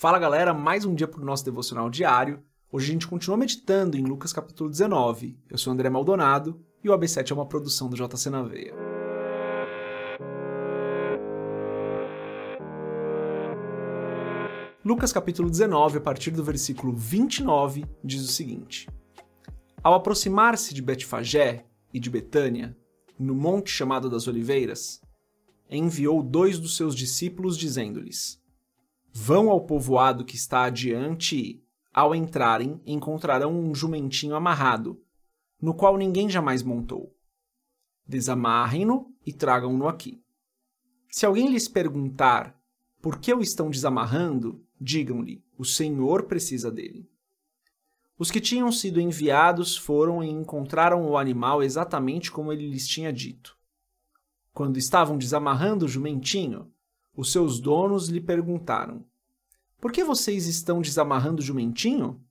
Fala galera, mais um dia para o nosso devocional diário. Hoje a gente continua meditando em Lucas capítulo 19. Eu sou André Maldonado e o AB7 é uma produção do JC na Veia. Lucas capítulo 19, a partir do versículo 29, diz o seguinte: Ao aproximar-se de Betfagé e de Betânia, no monte chamado das Oliveiras, enviou dois dos seus discípulos dizendo-lhes: Vão ao povoado que está adiante e, ao entrarem, encontrarão um jumentinho amarrado, no qual ninguém jamais montou. Desamarrem-no e tragam-no aqui. Se alguém lhes perguntar por que o estão desamarrando, digam-lhe: o Senhor precisa dele. Os que tinham sido enviados foram e encontraram o animal exatamente como ele lhes tinha dito. Quando estavam desamarrando o jumentinho, os seus donos lhe perguntaram: Por que vocês estão desamarrando o jumentinho?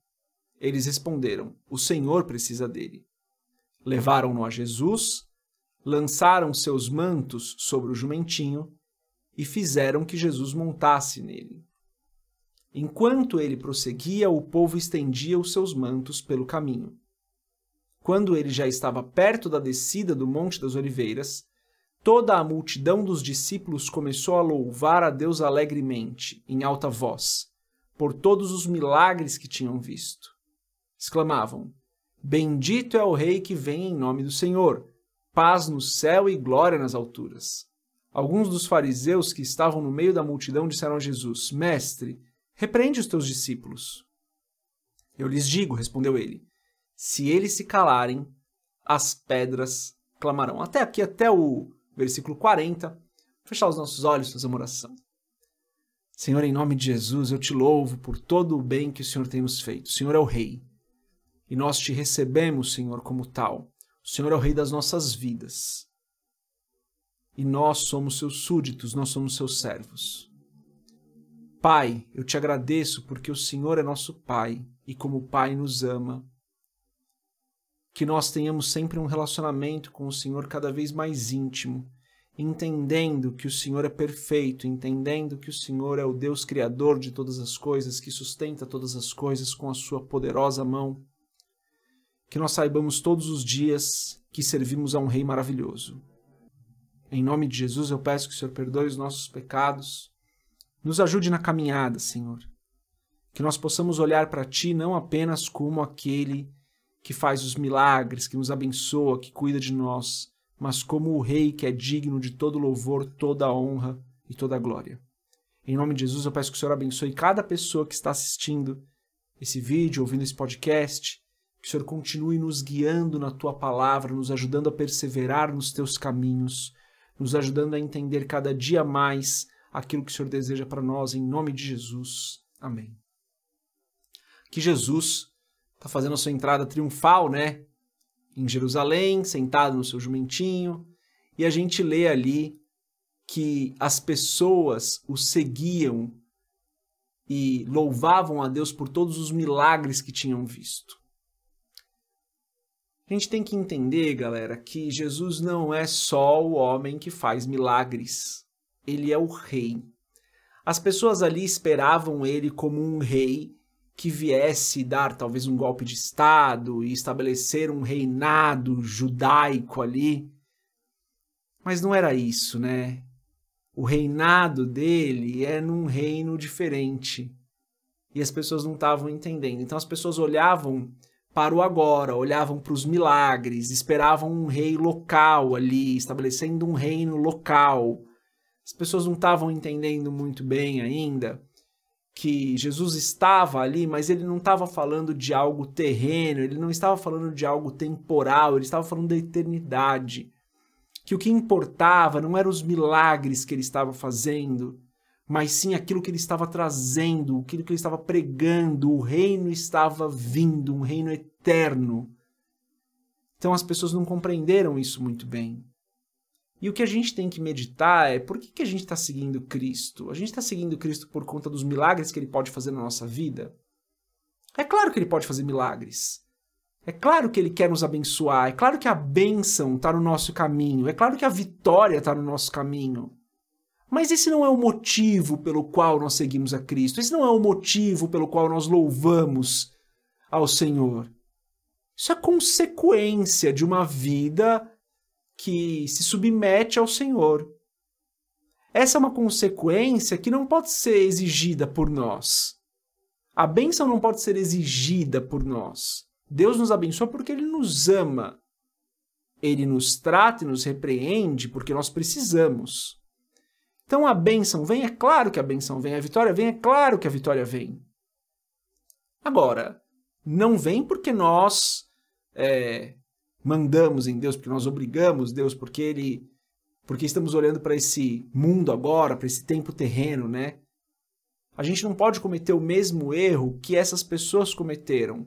Eles responderam: O Senhor precisa dele. Levaram-no a Jesus, lançaram seus mantos sobre o jumentinho e fizeram que Jesus montasse nele. Enquanto ele prosseguia, o povo estendia os seus mantos pelo caminho. Quando ele já estava perto da descida do Monte das Oliveiras, Toda a multidão dos discípulos começou a louvar a Deus alegremente, em alta voz, por todos os milagres que tinham visto. Exclamavam: Bendito é o Rei que vem em nome do Senhor, paz no céu e glória nas alturas. Alguns dos fariseus que estavam no meio da multidão disseram a Jesus: Mestre, repreende os teus discípulos. Eu lhes digo, respondeu ele: se eles se calarem, as pedras clamarão. Até aqui, até o versículo 40. Fechar os nossos olhos, fazer uma oração. Senhor, em nome de Jesus, eu te louvo por todo o bem que o Senhor tem nos feito. O Senhor é o Rei. E nós te recebemos, Senhor, como tal. O Senhor é o Rei das nossas vidas. E nós somos seus súditos, nós somos seus servos. Pai, eu te agradeço porque o Senhor é nosso Pai e, como Pai, nos ama que nós tenhamos sempre um relacionamento com o Senhor cada vez mais íntimo, entendendo que o Senhor é perfeito, entendendo que o Senhor é o Deus criador de todas as coisas, que sustenta todas as coisas com a sua poderosa mão. Que nós saibamos todos os dias que servimos a um Rei maravilhoso. Em nome de Jesus, eu peço que o Senhor perdoe os nossos pecados, nos ajude na caminhada, Senhor. Que nós possamos olhar para Ti não apenas como aquele que faz os milagres, que nos abençoa, que cuida de nós, mas como o Rei que é digno de todo louvor, toda honra e toda glória. Em nome de Jesus, eu peço que o Senhor abençoe cada pessoa que está assistindo esse vídeo, ouvindo esse podcast, que o Senhor continue nos guiando na tua palavra, nos ajudando a perseverar nos teus caminhos, nos ajudando a entender cada dia mais aquilo que o Senhor deseja para nós, em nome de Jesus. Amém. Que Jesus está fazendo a sua entrada triunfal, né? Em Jerusalém, sentado no seu jumentinho, e a gente lê ali que as pessoas o seguiam e louvavam a Deus por todos os milagres que tinham visto. A gente tem que entender, galera, que Jesus não é só o homem que faz milagres. Ele é o rei. As pessoas ali esperavam ele como um rei que viesse dar talvez um golpe de Estado e estabelecer um reinado judaico ali. Mas não era isso, né? O reinado dele é num reino diferente. E as pessoas não estavam entendendo. Então as pessoas olhavam para o agora, olhavam para os milagres, esperavam um rei local ali, estabelecendo um reino local. As pessoas não estavam entendendo muito bem ainda que Jesus estava ali, mas ele não estava falando de algo terreno, ele não estava falando de algo temporal, ele estava falando da eternidade. Que o que importava não eram os milagres que ele estava fazendo, mas sim aquilo que ele estava trazendo, aquilo que ele estava pregando. O reino estava vindo, um reino eterno. Então as pessoas não compreenderam isso muito bem. E o que a gente tem que meditar é por que, que a gente está seguindo Cristo? A gente está seguindo Cristo por conta dos milagres que ele pode fazer na nossa vida? É claro que ele pode fazer milagres. É claro que ele quer nos abençoar. É claro que a bênção está no nosso caminho. É claro que a vitória está no nosso caminho. Mas esse não é o motivo pelo qual nós seguimos a Cristo. Esse não é o motivo pelo qual nós louvamos ao Senhor. Isso é consequência de uma vida que se submete ao Senhor. Essa é uma consequência que não pode ser exigida por nós. A bênção não pode ser exigida por nós. Deus nos abençoa porque Ele nos ama. Ele nos trata e nos repreende porque nós precisamos. Então a bênção vem, é claro que a bênção vem, a vitória vem, é claro que a vitória vem. Agora, não vem porque nós é, mandamos em Deus, porque nós obrigamos Deus, porque Ele, porque estamos olhando para esse mundo agora, para esse tempo terreno, né? A gente não pode cometer o mesmo erro que essas pessoas cometeram,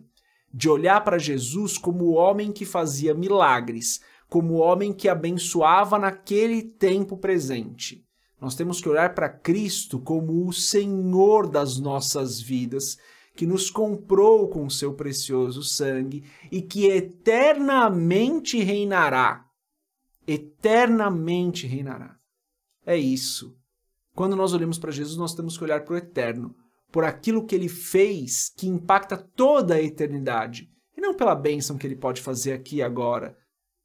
de olhar para Jesus como o homem que fazia milagres, como o homem que abençoava naquele tempo presente. Nós temos que olhar para Cristo como o Senhor das nossas vidas, que nos comprou com seu precioso sangue e que eternamente reinará. Eternamente reinará. É isso. Quando nós olhamos para Jesus, nós temos que olhar para o eterno, por aquilo que ele fez que impacta toda a eternidade, e não pela bênção que ele pode fazer aqui e agora,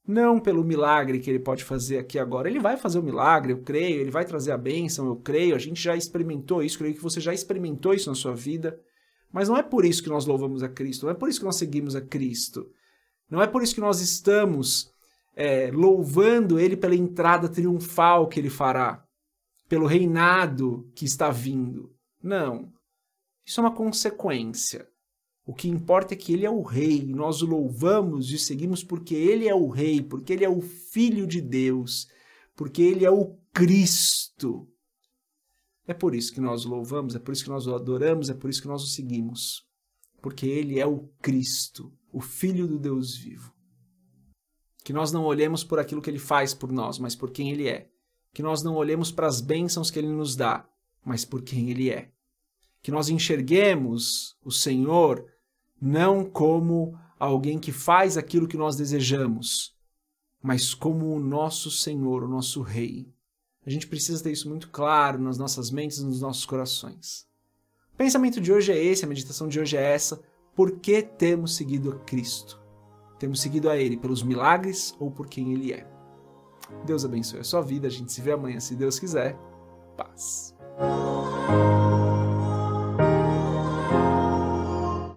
não pelo milagre que ele pode fazer aqui agora. Ele vai fazer o milagre, eu creio, ele vai trazer a bênção, eu creio. A gente já experimentou isso, creio que você já experimentou isso na sua vida. Mas não é por isso que nós louvamos a Cristo, não é por isso que nós seguimos a Cristo. Não é por isso que nós estamos é, louvando Ele pela entrada triunfal que Ele fará, pelo reinado que está vindo. Não. Isso é uma consequência. O que importa é que ele é o rei, nós o louvamos e seguimos porque ele é o rei, porque ele é o filho de Deus, porque ele é o Cristo. É por isso que nós o louvamos, é por isso que nós o adoramos, é por isso que nós o seguimos. Porque ele é o Cristo, o filho do Deus vivo. Que nós não olhemos por aquilo que ele faz por nós, mas por quem ele é. Que nós não olhemos para as bênçãos que ele nos dá, mas por quem ele é. Que nós enxerguemos o Senhor não como alguém que faz aquilo que nós desejamos, mas como o nosso Senhor, o nosso Rei. A gente precisa ter isso muito claro nas nossas mentes e nos nossos corações. O pensamento de hoje é esse, a meditação de hoje é essa. Por que temos seguido a Cristo? Temos seguido a Ele pelos milagres ou por quem Ele é? Deus abençoe a sua vida. A gente se vê amanhã, se Deus quiser. Paz.